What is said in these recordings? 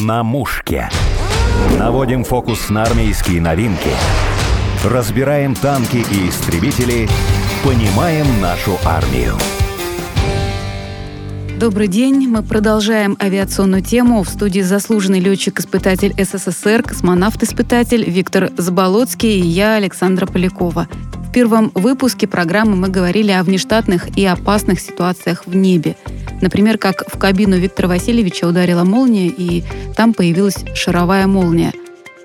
На мушке. Наводим фокус на армейские новинки. Разбираем танки и истребители. Понимаем нашу армию. Добрый день. Мы продолжаем авиационную тему. В студии заслуженный летчик-испытатель СССР, космонавт-испытатель Виктор Заболоцкий и я, Александра Полякова. В первом выпуске программы мы говорили о внештатных и опасных ситуациях в небе. Например, как в кабину Виктора Васильевича ударила молния, и там появилась шаровая молния.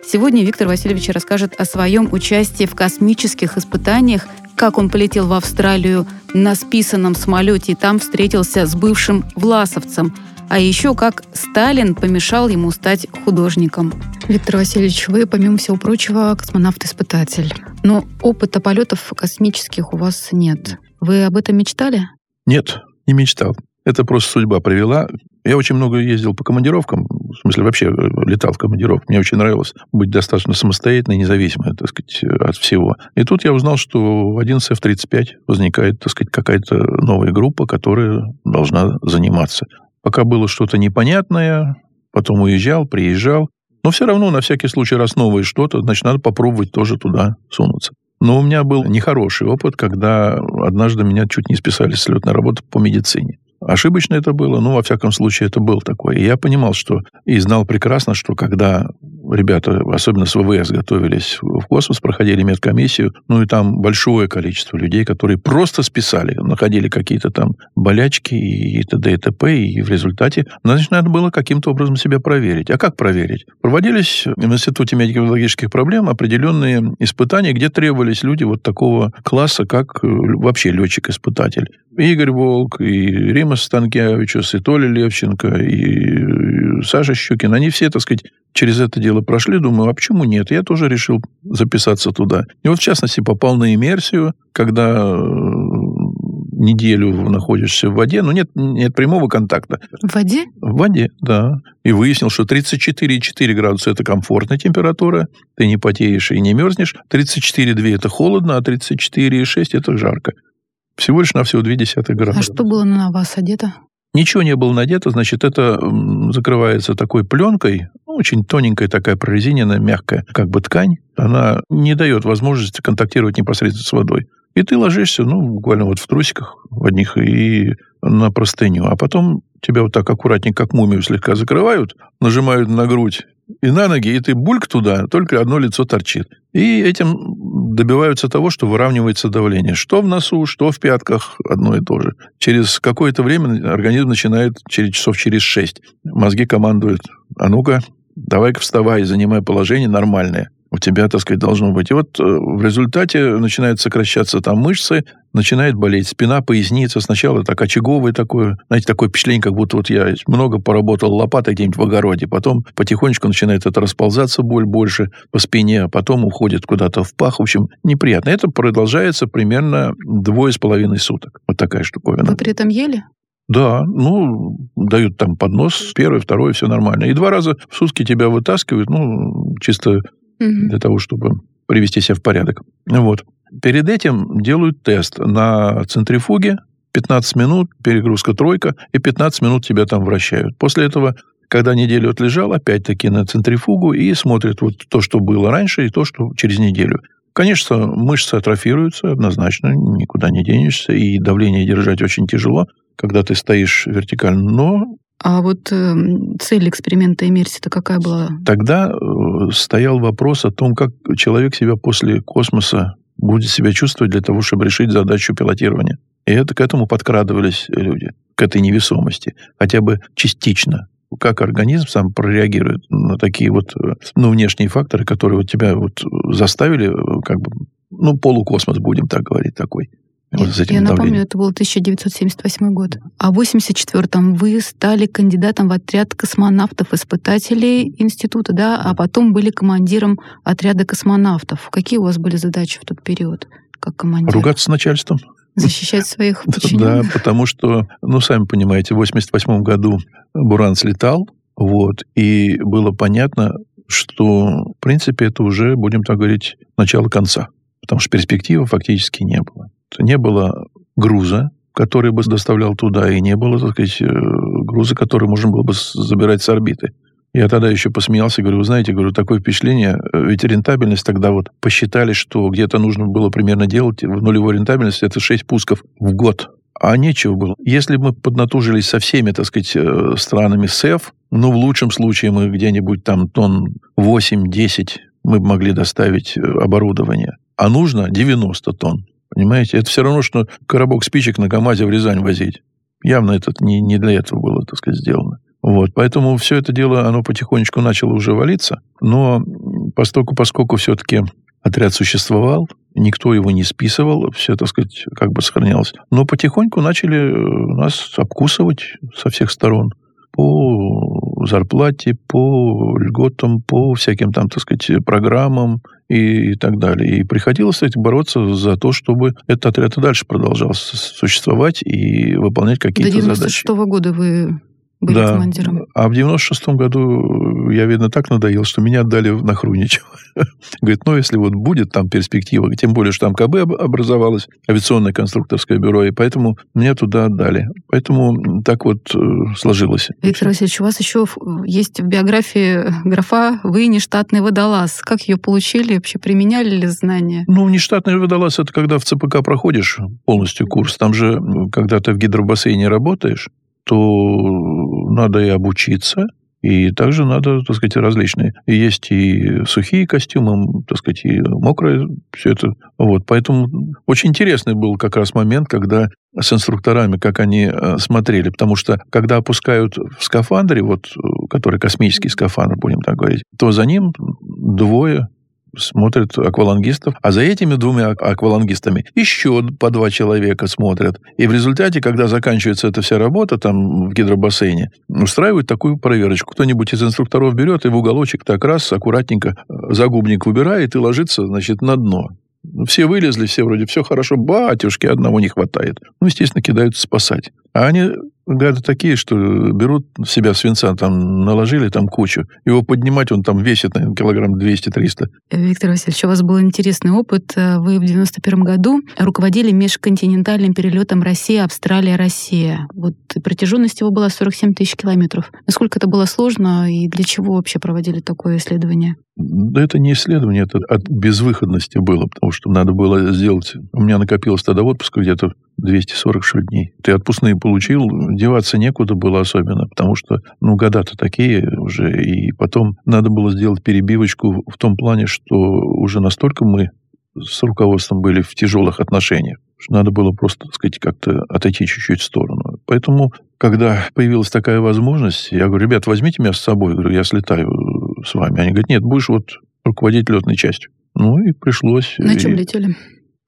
Сегодня Виктор Васильевич расскажет о своем участии в космических испытаниях, как он полетел в Австралию на списанном самолете и там встретился с бывшим власовцем, а еще как Сталин помешал ему стать художником. Виктор Васильевич, вы, помимо всего прочего, космонавт-испытатель. Но опыта полетов космических у вас нет. Вы об этом мечтали? Нет, не мечтал. Это просто судьба привела. Я очень много ездил по командировкам, в смысле вообще э, летал в командировку. Мне очень нравилось быть достаточно самостоятельной, независимой, так сказать, от всего. И тут я узнал, что в 11 F-35 возникает, так сказать, какая-то новая группа, которая должна заниматься. Пока было что-то непонятное, потом уезжал, приезжал. Но все равно, на всякий случай, раз новое что-то, значит, надо попробовать тоже туда сунуться. Но у меня был нехороший опыт, когда однажды меня чуть не списали с летной работы по медицине. Ошибочно это было, но, во всяком случае, это был такой. И я понимал, что... И знал прекрасно, что когда ребята, особенно с ВВС, готовились в космос, проходили медкомиссию, ну и там большое количество людей, которые просто списали, находили какие-то там болячки и т.д. и т.п., и в результате, значит, надо было каким-то образом себя проверить. А как проверить? Проводились в Институте медико-биологических проблем определенные испытания, где требовались люди вот такого класса, как э, вообще летчик-испытатель. Игорь Волк, и Рима Станкевичус, и Толя Левченко, и Саша Щукин, они все, так сказать, через это дело прошли, думаю, а почему нет? Я тоже решил записаться туда. И вот, в частности, попал на иммерсию, когда э, неделю находишься в воде, но нет, нет прямого контакта. В воде? В воде, да. И выяснил, что 34,4 градуса – это комфортная температура, ты не потеешь и не мерзнешь. 34,2 – это холодно, а 34,6 – это жарко. Всего лишь на всего 0,2 градуса. А что было на вас одето? Ничего не было надето, значит, это закрывается такой пленкой, ну, очень тоненькая такая прорезиненная, мягкая, как бы ткань. Она не дает возможности контактировать непосредственно с водой. И ты ложишься, ну, буквально вот в трусиках в одних и на простыню. А потом тебя вот так аккуратненько, как мумию слегка закрывают, нажимают на грудь и на ноги, и ты бульк туда, только одно лицо торчит. И этим добиваются того, что выравнивается давление. Что в носу, что в пятках, одно и то же. Через какое-то время организм начинает, через часов через шесть, мозги командуют, а ну-ка, давай-ка вставай, занимай положение нормальное у тебя, так сказать, должно быть. И вот э, в результате начинают сокращаться там мышцы, начинает болеть спина, поясница. Сначала так очаговое такое, знаете, такое впечатление, как будто вот я много поработал лопатой где-нибудь в огороде. Потом потихонечку начинает это расползаться, боль больше по спине, а потом уходит куда-то в пах. В общем, неприятно. Это продолжается примерно двое с половиной суток. Вот такая штуковина. Вы при этом ели? Да, ну, дают там поднос, первый, второй, все нормально. И два раза в сутки тебя вытаскивают, ну, чисто угу. для того, чтобы привести себя в порядок. Вот. Перед этим делают тест на центрифуге, 15 минут, перегрузка тройка, и 15 минут тебя там вращают. После этого, когда неделю отлежал, опять-таки на центрифугу и смотрят вот то, что было раньше, и то, что через неделю. Конечно, мышцы атрофируются однозначно, никуда не денешься, и давление держать очень тяжело, когда ты стоишь вертикально, но а вот э, цель эксперимента иммерсии-то какая была? Тогда э, стоял вопрос о том, как человек себя после космоса будет себя чувствовать для того, чтобы решить задачу пилотирования. И это к этому подкрадывались люди, к этой невесомости, хотя бы частично. Как организм сам прореагирует на такие вот э, ну, внешние факторы, которые вот тебя вот заставили, э, как бы, ну, полукосмос, будем так говорить, такой. Вот с этим Я напомню, это был 1978 год. А в 1984-м вы стали кандидатом в отряд космонавтов-испытателей института, да, а потом были командиром отряда космонавтов. Какие у вас были задачи в тот период, как командир? Ругаться с начальством. Защищать своих подчиненных? Да, потому что, ну, сами понимаете, в 1988 году Буран слетал, вот, и было понятно, что, в принципе, это уже, будем так говорить, начало конца, потому что перспективы фактически не было не было груза, который бы доставлял туда, и не было, так сказать, э, груза, который можно было бы забирать с орбиты. Я тогда еще посмеялся, говорю, вы знаете, говорю, такое впечатление, э, ведь рентабельность тогда вот посчитали, что где-то нужно было примерно делать в нулевой рентабельности, это 6 пусков в год. А нечего было. Если бы мы поднатужились со всеми, так сказать, э, странами СЭФ, ну, в лучшем случае мы где-нибудь там тонн 8-10 мы бы могли доставить оборудование. А нужно 90 тонн. Понимаете? Это все равно, что коробок спичек на КАМАЗе в Рязань возить. Явно это не, не для этого было, так сказать, сделано. Вот, поэтому все это дело, оно потихонечку начало уже валиться, но поскольку, поскольку все-таки отряд существовал, никто его не списывал, все, так сказать, как бы сохранялось. Но потихоньку начали э, нас обкусывать со всех сторон по зарплате, по льготам, по всяким там, так сказать, программам и, и так далее. И приходилось, кстати, бороться за то, чтобы этот отряд и дальше продолжал существовать и выполнять какие-то задачи. До 96 -го года вы были да. командиром. А в 96-м году я, видно, так надоел, что меня отдали на Хруничево. Говорит, ну, если вот будет там перспектива, тем более, что там КБ образовалось, авиационное конструкторское бюро, и поэтому меня туда отдали. Поэтому так вот э, сложилось. Виктор Васильевич, у вас еще есть в биографии графа «Вы нештатный водолаз». Как ее получили? Вообще применяли ли знания? Ну, нештатный водолаз – это когда в ЦПК проходишь полностью курс. Там же, когда ты в гидробассейне работаешь, то надо и обучиться, и также надо, так сказать, различные. Есть и сухие костюмы, так сказать, и мокрые, все это. Вот. Поэтому очень интересный был как раз момент, когда с инструкторами, как они э, смотрели. Потому что, когда опускают в скафандре, вот, э, который космический скафандр, будем так говорить, то за ним двое смотрят аквалангистов, а за этими двумя аквалангистами еще по два человека смотрят. И в результате, когда заканчивается эта вся работа там в гидробассейне, устраивают такую проверочку. Кто-нибудь из инструкторов берет и в уголочек так раз аккуратненько э, загубник выбирает и ложится, значит, на дно. Все вылезли, все вроде все хорошо, батюшки, одного не хватает. Ну, естественно, кидаются спасать. А они гады такие, что берут себя свинца, там наложили там кучу. Его поднимать, он там весит, наверное, килограмм 200-300. Виктор Васильевич, у вас был интересный опыт. Вы в 91 году руководили межконтинентальным перелетом Россия-Австралия-Россия. Вот протяженность его была 47 тысяч километров. Насколько это было сложно и для чего вообще проводили такое исследование? Да это не исследование, это от безвыходности было, потому что надо было сделать... У меня накопилось тогда отпуска где-то 246 дней. Ты отпускные получил, деваться некуда было особенно, потому что, ну, года-то такие уже, и потом надо было сделать перебивочку в том плане, что уже настолько мы с руководством были в тяжелых отношениях, что надо было просто, так сказать, как-то отойти чуть-чуть в сторону. Поэтому, когда появилась такая возможность, я говорю, ребят, возьмите меня с собой, я говорю, я слетаю с вами. Они говорят, нет, будешь вот руководить летной частью. Ну и пришлось. На чем и... летели?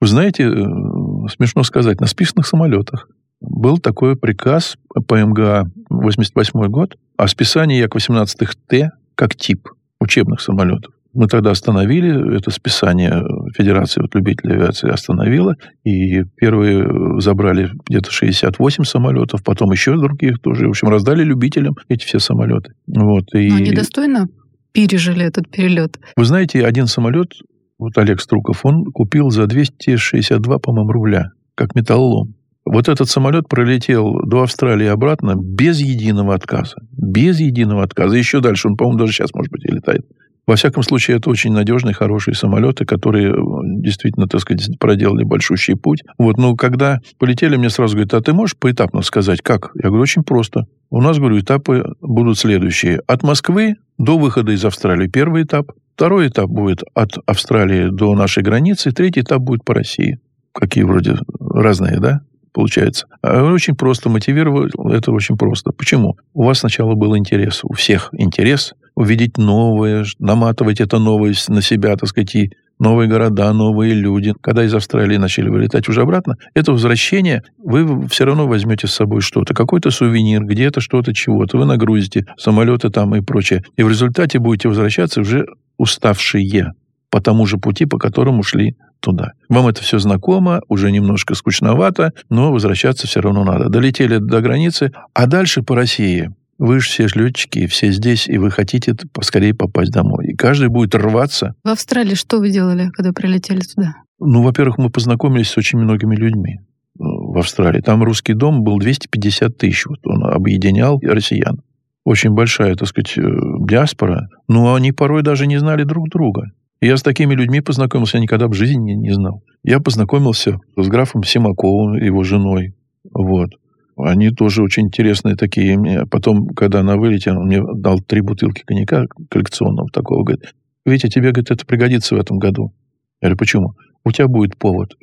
Вы знаете, э, смешно сказать, на списанных самолетах. Был такой приказ по МГА 88 год о списании Як-18Т как тип учебных самолетов. Мы тогда остановили это списание Федерации вот, любителей авиации остановила, и первые забрали где-то 68 самолетов, потом еще других тоже. В общем, раздали любителям эти все самолеты. Вот, и... Но они достойно пережили этот перелет. Вы знаете, один самолет, вот Олег Струков, он купил за 262, по-моему, рубля, как металлолом. Вот этот самолет пролетел до Австралии обратно без единого отказа. Без единого отказа. Еще дальше, он, по-моему, даже сейчас, может быть, и летает. Во всяком случае, это очень надежные, хорошие самолеты, которые э, действительно, так сказать, проделали большущий путь. Вот, но когда полетели, мне сразу говорят, а ты можешь поэтапно сказать, как? Я говорю, очень просто. У нас, говорю, этапы будут следующие. От Москвы до выхода из Австралии первый этап. Второй этап будет от Австралии до нашей границы. Третий этап будет по России. Какие вроде разные, да? получается. А очень просто мотивировать это очень просто. Почему? У вас сначала был интерес, у всех интерес увидеть новое, наматывать это новое на себя, так сказать, и новые города, новые люди. Когда из Австралии начали вылетать уже обратно, это возвращение, вы все равно возьмете с собой что-то, какой-то сувенир, где-то что-то, чего-то, вы нагрузите, самолеты там и прочее. И в результате будете возвращаться уже уставшие по тому же пути, по которому шли туда. Вам это все знакомо, уже немножко скучновато, но возвращаться все равно надо. Долетели до границы, а дальше по России. Вы же все летчики, все здесь, и вы хотите поскорее попасть домой. И каждый будет рваться. В Австралии что вы делали, когда прилетели туда? Ну, во-первых, мы познакомились с очень многими людьми э, в Австралии. Там русский дом был 250 тысяч. Вот он объединял россиян. очень большая, так сказать, э, диаспора, но они порой даже не знали друг друга. Я с такими людьми познакомился, я никогда в жизни не, не знал. Я познакомился с графом Симаковым, его женой. Вот. Они тоже очень интересные такие. Мне потом, когда на вылете, он мне дал три бутылки коньяка коллекционного такого. Говорит, Витя, тебе, говорит, это пригодится в этом году. Я говорю, почему? У тебя будет повод.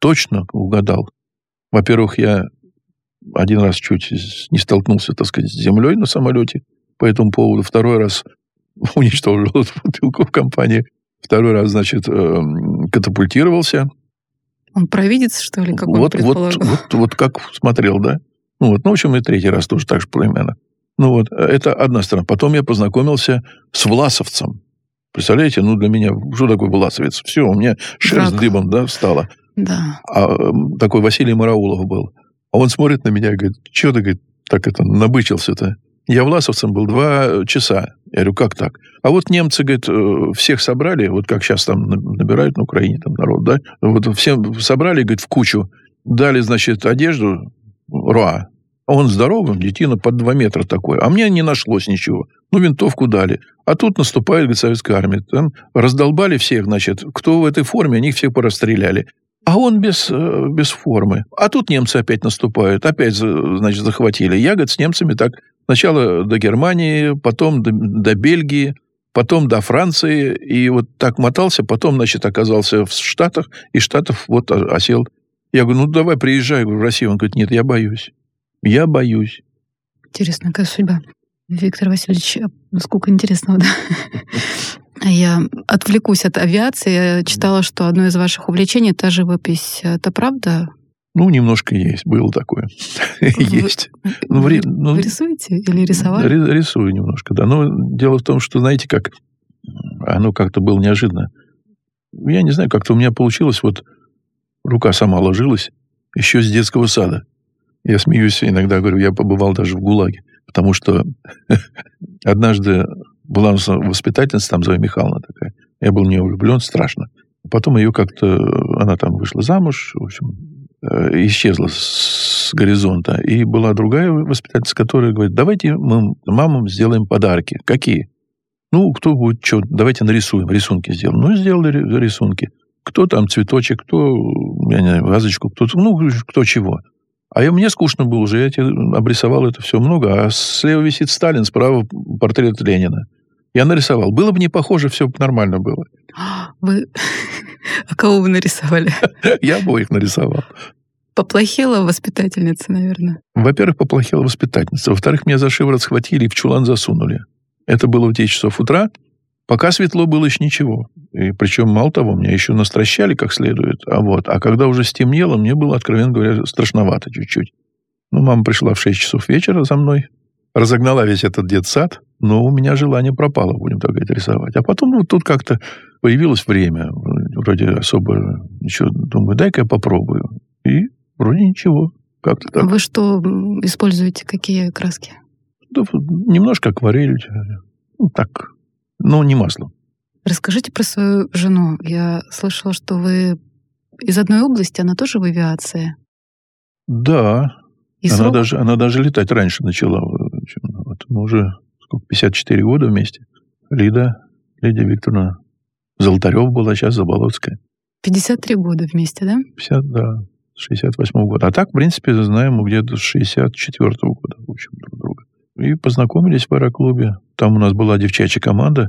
Точно угадал. Во-первых, я один раз чуть не столкнулся, так сказать, с землей на самолете по этому поводу. Второй раз уничтожил эту бутылку в компании. Второй раз, значит, эм, катапультировался. Он провидец, что ли, как вот, он вот, вот, вот как смотрел, да? Ну, вот, ну, в общем, и третий раз тоже так же примерно. Ну вот, это одна сторона. Потом я познакомился с Власовцем. Представляете, ну для меня, что такое Власовец? Все, у меня шерсть Враг. дыбом, да, стала. Да. А такой Василий Мараулов был. А он смотрит на меня и говорит, что ты, говорит, так это, набычился-то? Я власовцем был два часа. Я говорю, как так? А вот немцы, говорит, э, всех собрали, вот как сейчас там набирают на Украине там народ, да? Вот всем собрали, говорит, в кучу, дали, значит, одежду, руа, а он здоровый, детина под два метра такой. А мне не нашлось ничего. Ну, винтовку дали. А тут наступает, советская армия. Там раздолбали всех, значит, кто в этой форме, они всех порастреляли. А он без, э, без формы. А тут немцы опять наступают, опять, значит, захватили. Я, говорит, с немцами так сначала до Германии, потом до, до Бельгии, потом до Франции, и вот так мотался, потом, значит, оказался в Штатах, и Штатов вот осел. Я говорю, ну, давай приезжай в Россию. Он говорит, нет, я боюсь. Я боюсь. Интересная какая судьба. Виктор Васильевич, сколько интересного, да? Я отвлекусь от авиации. Я читала, что одно из ваших увлечений — это живопись. Это правда? Ну, немножко есть. Было такое. есть. Ну, вы, ну, вы рисуете или рисовали? Рисую немножко, да. Но дело в том, что, знаете, как оно как-то было неожиданно. Я не знаю, как-то у меня получилось, вот рука сама ложилась еще с детского сада. Я смеюсь иногда, говорю, я побывал даже в ГУЛАГе, потому что однажды была воспитательница, там Зоя Михайловна такая. Я был в нее влюблен страшно. Потом ее как-то... Она там вышла замуж, в общем, э, исчезла с горизонта. И была другая воспитательница, которая говорит, давайте мы мамам сделаем подарки. Какие? Ну, кто будет что, давайте нарисуем, рисунки сделаем. Ну, сделали рисунки. Кто там цветочек, кто, я не знаю, вазочку, кто, ну, кто чего. А я, мне скучно было уже, я тебе обрисовал это все много, а слева висит Сталин, справа портрет Ленина. Я нарисовал. Было бы не похоже, все бы нормально было. Вы... А кого вы нарисовали? Я обоих нарисовал. Поплохела воспитательница, наверное. Во-первых, поплохела воспитательница. Во-вторых, меня за шиворот схватили и в чулан засунули. Это было в 10 часов утра. Пока светло было еще ничего. И причем, мало того, меня еще настращали как следует. А вот, а когда уже стемнело, мне было, откровенно говоря, страшновато чуть-чуть. Ну, мама пришла в 6 часов вечера за мной, разогнала весь этот детсад, но у меня желание пропало, будем так говорить, рисовать. А потом вот тут как-то появилось время, вроде особо ничего, думаю, дай-ка я попробую. И вроде ничего, как-то так. Вы что используете, какие краски? Да, немножко акварель, ну так, но не маслом. Расскажите про свою жену. Я слышала, что вы из одной области, она тоже в авиации. Да. И она, срок... даже, она даже летать раньше начала. Вот мы уже сколько, 54 года вместе. Лида, Лидия Викторовна Золотарев была, сейчас Заболоцкая. 53 года вместе, да? 50, да, с 68 года. А так, в принципе, знаем мы где-то с 64 года, в общем, друг друга. И познакомились в аэроклубе. Там у нас была девчачья команда.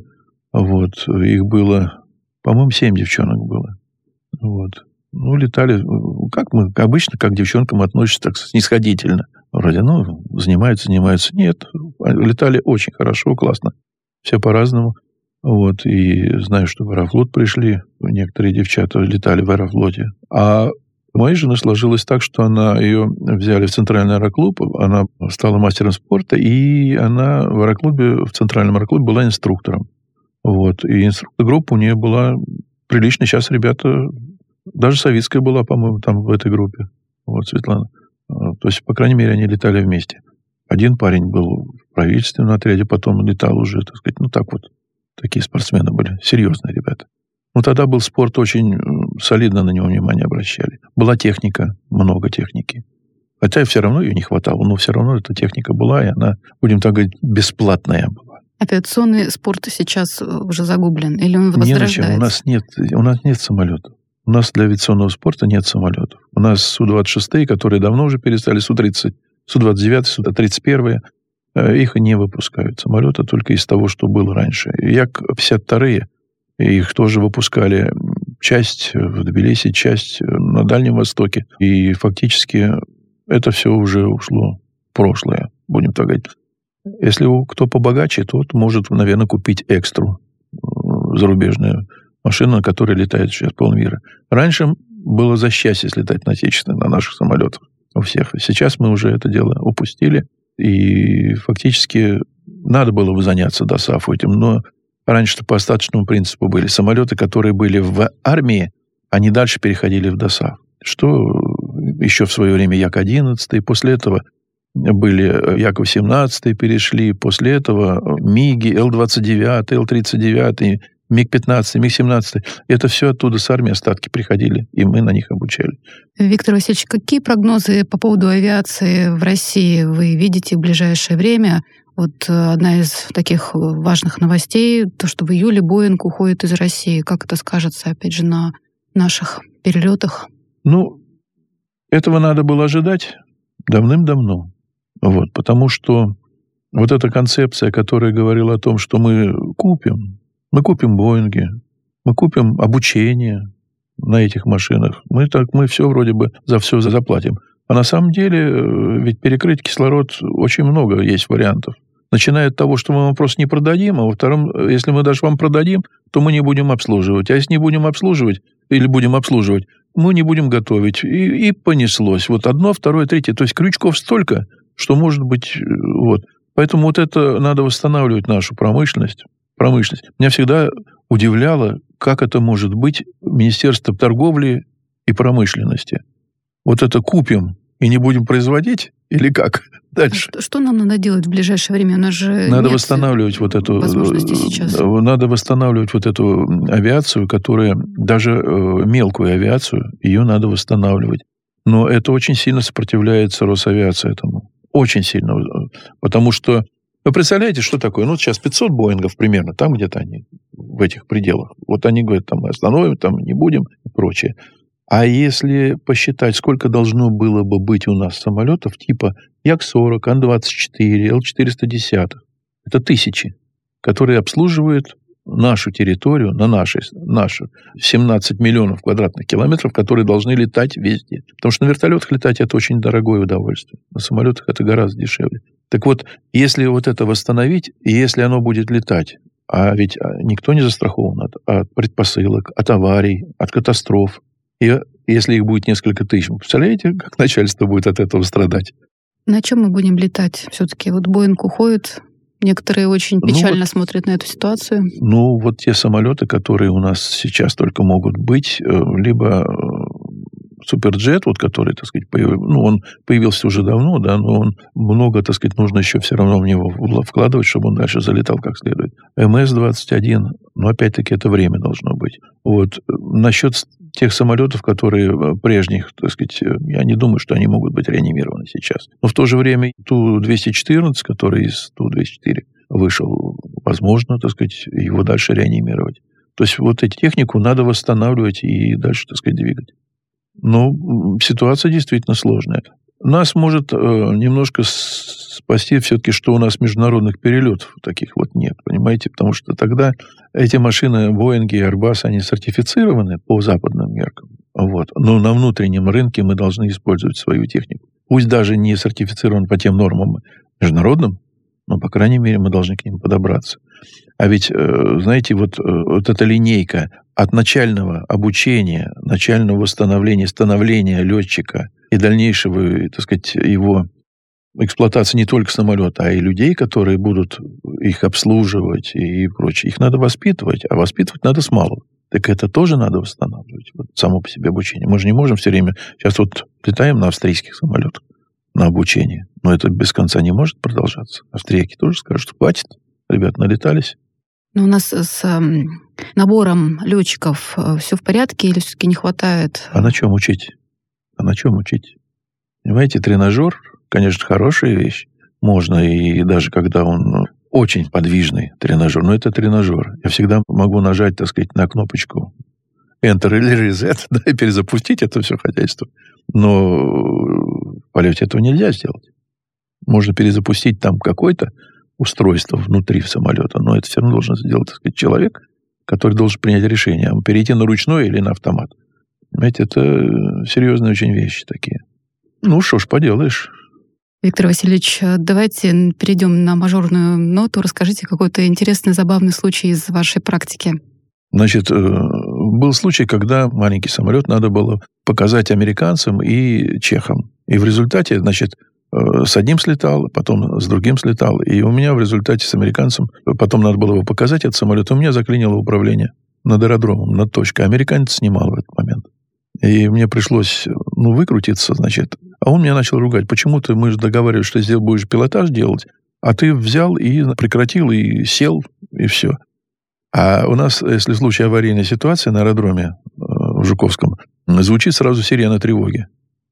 Вот. Их было, по-моему, семь девчонок было. Вот. Ну, летали, как мы обычно, как к девчонкам относятся так снисходительно. Вроде, ну, занимаются, занимаются. Нет, летали очень хорошо, классно. Все по-разному. Вот, и знаю, что в Аэрофлот пришли, некоторые девчата летали в Аэрофлоте. А моей жены сложилось так, что она ее взяли в центральный аэроклуб, она стала мастером спорта, и она в аэроклубе, в центральном аэроклубе была инструктором. Вот, и инструктор группа у нее была прилично. Сейчас ребята, даже советская была, по-моему, там в этой группе. Вот, Светлана. А, то есть, по крайней мере, они летали вместе. Один парень был в правительственном отряде, потом летал уже, так сказать, ну так вот. Такие спортсмены были, серьезные ребята. Ну, тогда был спорт очень солидно на него внимание обращали. Была техника, много техники. Хотя все равно ее не хватало, но все равно эта техника была, и она, будем так говорить, бесплатная была. Авиационный спорт сейчас уже загублен? Или он возрождается? Не на чем. У нас нет, у нас нет самолетов. У нас для авиационного спорта нет самолетов. У нас Су-26, которые давно уже перестали, Су-30, Су-29, Су-31, их не выпускают. Самолеты только из того, что было раньше. Як-52, их тоже выпускали часть в Тбилиси, часть на Дальнем Востоке. И фактически это все уже ушло в прошлое, будем так говорить. Если кто побогаче, тот может, наверное, купить экстру э, зарубежную машину, на которой летает сейчас полмира. Раньше было за счастье слетать на отечественных, на наших самолетах у всех. Сейчас мы уже это дело упустили, и фактически надо было бы заняться ДОСАФ этим, но раньше-то по остаточному принципу были самолеты, которые были в армии, они дальше переходили в ДОСАФ. Что еще в свое время Як-11, и после этого были э, Як-18 перешли, после этого э, МИГи, Л-29, Л-39, МиГ-15, МиГ-17. Это все оттуда с армии остатки приходили, и мы на них обучали. Виктор Васильевич, какие прогнозы по поводу авиации в России вы видите в ближайшее время? Вот э, одна из таких важных новостей, то, что в июле Боинг уходит из России. Как это скажется, опять же, на наших перелетах? Ну, этого надо было ожидать давным-давно. Вот, потому что вот эта концепция, которая говорила о том, что мы купим, мы купим Боинги, мы купим обучение на этих машинах, мы так, мы все вроде бы за все заплатим. А на самом деле э, ведь перекрыть кислород очень много есть вариантов. Начиная от того, что мы вам просто не продадим, а во втором, э, если мы даже вам продадим, то мы не будем обслуживать. А если не будем обслуживать, или будем обслуживать, мы не будем готовить. И, и понеслось. Вот одно, второе, третье. То есть крючков столько, что может быть... Э, вот. Поэтому вот это надо восстанавливать нашу промышленность. промышленность. Меня всегда удивляло, как это может быть Министерство торговли и промышленности. Вот это купим и не будем производить? Или как? Дальше. Что, что нам надо делать в ближайшее время? У нас же надо восстанавливать вот эту возможности сейчас. Э, надо восстанавливать вот эту авиацию, которая даже э, мелкую авиацию ее надо восстанавливать. Но это очень сильно сопротивляется Росавиация этому. Очень сильно. Потому что вы представляете, что такое? Ну, сейчас 500 Боингов примерно, там где-то они, в этих пределах. Вот они говорят, там мы остановим, там не будем и прочее. А если посчитать, сколько должно было бы быть у нас самолетов типа Як-40, Ан-24, Л-410, это тысячи, которые обслуживают нашу территорию, на нашей, нашу, 17 миллионов квадратных километров, которые должны летать везде. Потому что на вертолетах летать это очень дорогое удовольствие. На самолетах это гораздо дешевле. Так вот, если вот это восстановить, и если оно будет летать, а ведь а, никто не застрахован от, от предпосылок, от аварий, от катастроф. И если их будет несколько тысяч, вы представляете, как начальство будет от этого страдать? На чем мы будем летать? Все-таки вот Боинг уходит, Некоторые очень ну печально ну, вот, смотрят на эту ситуацию. Ну, вот те самолеты, которые у нас сейчас только могут быть, э, либо э, Суперджет, вот который, так сказать, появ... ну, он появился уже давно, да, но он много, так сказать, нужно еще все равно в него вкладывать, чтобы он дальше залетал как следует. МС-21, но опять-таки это время должно быть. Вот. Насчет тех самолетов, которые э, прежних, так сказать, э, я не думаю, что они могут быть реанимированы сейчас. Но в то же время Ту-214, который из Ту-204 вышел, возможно, так сказать, его дальше реанимировать. То есть вот эту технику надо восстанавливать и дальше, так сказать, двигать. Но ситуация действительно сложная. Нас может э, немножко спасти все-таки, что у нас международных перелетов таких вот нет, понимаете? Потому что тогда эти машины, Боинги и Airbus, они сертифицированы по западным меркам. Вот. Но на внутреннем рынке мы должны использовать свою технику. Пусть даже не сертифицирован по тем нормам международным, но, по крайней мере, мы должны к ним подобраться. А ведь, э, знаете, вот, э, вот эта линейка от начального обучения, начального восстановления, становления летчика и дальнейшего, так сказать, его эксплуатации не только самолета, а и людей, которые будут их обслуживать и прочее. Их надо воспитывать, а воспитывать надо с малого. Так это тоже надо восстанавливать, вот само по себе обучение. Мы же не можем все время... Сейчас вот летаем на австрийских самолетах на обучение, но это без конца не может продолжаться. Австрияки тоже скажут, что хватит, ребят, налетались. Но у нас с э, набором летчиков э, все в порядке или все-таки не хватает? А на чем учить? А на чем учить? Понимаете, тренажер, конечно, хорошая вещь. Можно, и даже когда он ну, очень подвижный тренажер, но это тренажер. Я всегда могу нажать, так сказать, на кнопочку Enter или Reset, да, и перезапустить это все хозяйство. Но в полете этого нельзя сделать. Можно перезапустить там какое-то устройство внутри самолета, но это все равно должен сделать, так сказать, человек, который должен принять решение, а перейти на ручной или на автомат. Понимаете, это серьезные очень вещи такие. Ну, что ж поделаешь. Виктор Васильевич, давайте перейдем на мажорную ноту. Расскажите какой-то интересный, забавный случай из вашей практики. Значит, э, был случай, когда маленький самолет надо было показать американцам и чехам. И в результате, значит, э, с одним слетал, потом с другим слетал. И у меня в результате с американцем, потом надо было его показать, этот самолет, у меня заклинило управление над аэродромом, над точкой. Американец снимал в этот момент. И мне пришлось, ну, выкрутиться, значит. А он меня начал ругать. Почему ты, мы же договаривались, что здесь будешь пилотаж делать, а ты взял и прекратил, и сел, и все. А у нас, если в случае аварийной ситуации на аэродроме э, в Жуковском, звучит сразу сирена тревоги.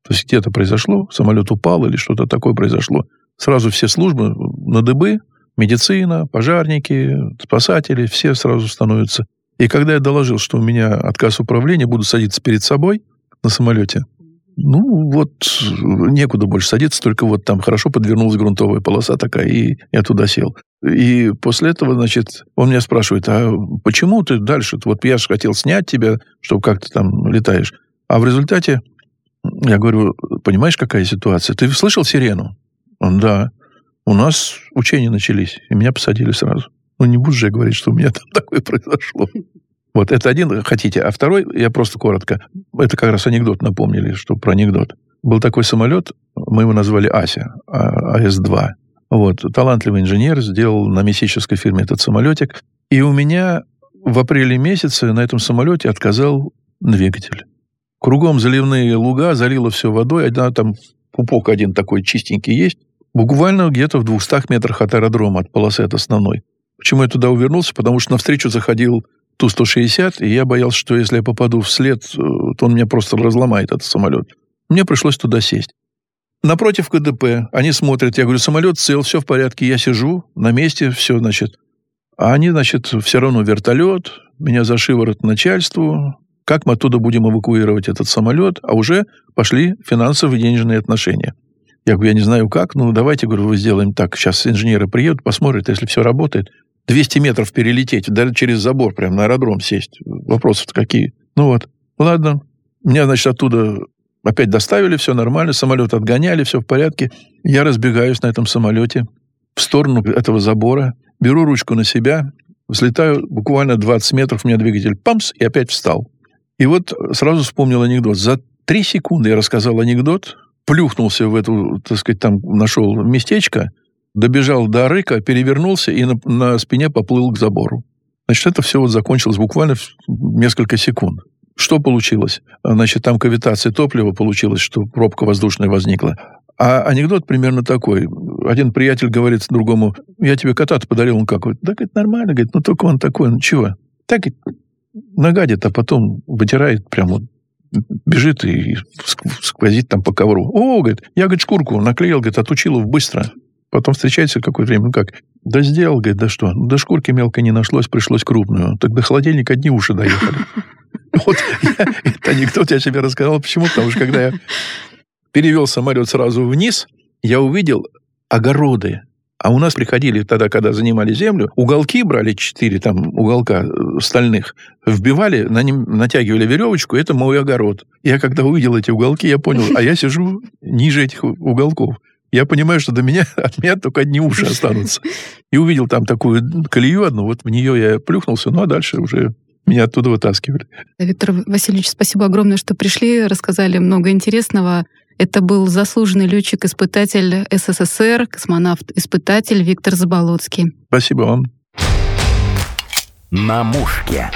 То есть где-то произошло, самолет упал или что-то такое произошло. Сразу все службы на дыбы, медицина, пожарники, спасатели, все сразу становятся. И когда я доложил, что у меня отказ управления, буду садиться перед собой на самолете, ну, вот некуда больше садиться, только вот там хорошо подвернулась грунтовая полоса такая, и я туда сел. И после этого, значит, он меня спрашивает, а почему ты дальше? Вот я же хотел снять тебя, чтобы как ты там летаешь. А в результате, я говорю, понимаешь, какая ситуация? Ты слышал сирену? Он, да. У нас учения начались, и меня посадили сразу. Ну, не будешь же говорить, что у меня там такое произошло. Вот это один хотите. А второй, я просто коротко. Это как раз анекдот напомнили, что про анекдот. Был такой самолет, мы его назвали Ася, а, АС-2. Вот, талантливый инженер сделал на мессической фирме этот самолетик. И у меня в апреле месяце на этом самолете отказал двигатель. Кругом заливные луга, залило все водой, одна там пупок один такой чистенький есть, буквально где-то в 200 метрах от аэродрома, от полосы от основной. Почему я туда увернулся? Потому что навстречу заходил Ту-160, и я боялся, что если я попаду вслед, э, то он меня просто разломает, этот самолет. Мне пришлось туда сесть. Напротив КДП, они смотрят, я говорю, самолет цел, все в порядке, я сижу на месте, все, значит. А они, значит, все равно вертолет, меня за шиворот начальству, как мы оттуда будем эвакуировать этот самолет, а уже пошли финансовые денежные отношения. Я говорю, я не знаю как, ну давайте, говорю, вы сделаем так, сейчас инженеры приедут, посмотрят, если все работает, 200 метров перелететь, даже через забор прямо на аэродром сесть. Вопросы-то какие? Ну вот, ладно. Меня, значит, оттуда опять доставили, все нормально, самолет отгоняли, все в порядке. Я разбегаюсь на этом самолете в сторону этого забора, беру ручку на себя, взлетаю буквально 20 метров, у меня двигатель памс, и опять встал. И вот сразу вспомнил анекдот. За три секунды я рассказал анекдот, плюхнулся в эту, так сказать, там нашел местечко, добежал до рыка, перевернулся и на, на спине поплыл к забору. Значит, это все вот закончилось буквально в несколько секунд. Что получилось? Значит, там кавитация топлива получилась, что пробка воздушная возникла. А анекдот примерно такой. Один приятель говорит другому, я тебе кота-то подарил, он как? Да, говорит, нормально, говорит, ну только он такой, ну чего? Так, нагадит, а потом вытирает прямо бежит и сквозит там по ковру. О, говорит, я, говорит, шкурку наклеил, говорит, отучил его быстро. Потом встречается какое-то время, ну как, да сделал, говорит, да что, ну, до шкурки мелко не нашлось, пришлось крупную. Тогда холодильник одни уши доехали. Вот этот анекдот я себе рассказал. Почему? Потому что когда я перевел самолет сразу вниз, я увидел огороды. А у нас приходили тогда, когда занимали землю, уголки брали четыре там уголка э, стальных, вбивали, на ним натягивали веревочку, это мой огород. Я когда увидел эти уголки, я понял, а я сижу ниже этих уголков я понимаю, что до меня, от меня только одни уши останутся. И увидел там такую колею одну, вот в нее я плюхнулся, ну а дальше уже меня оттуда вытаскивали. Виктор Васильевич, спасибо огромное, что пришли, рассказали много интересного. Это был заслуженный летчик-испытатель СССР, космонавт-испытатель Виктор Заболоцкий. Спасибо вам. На мушке.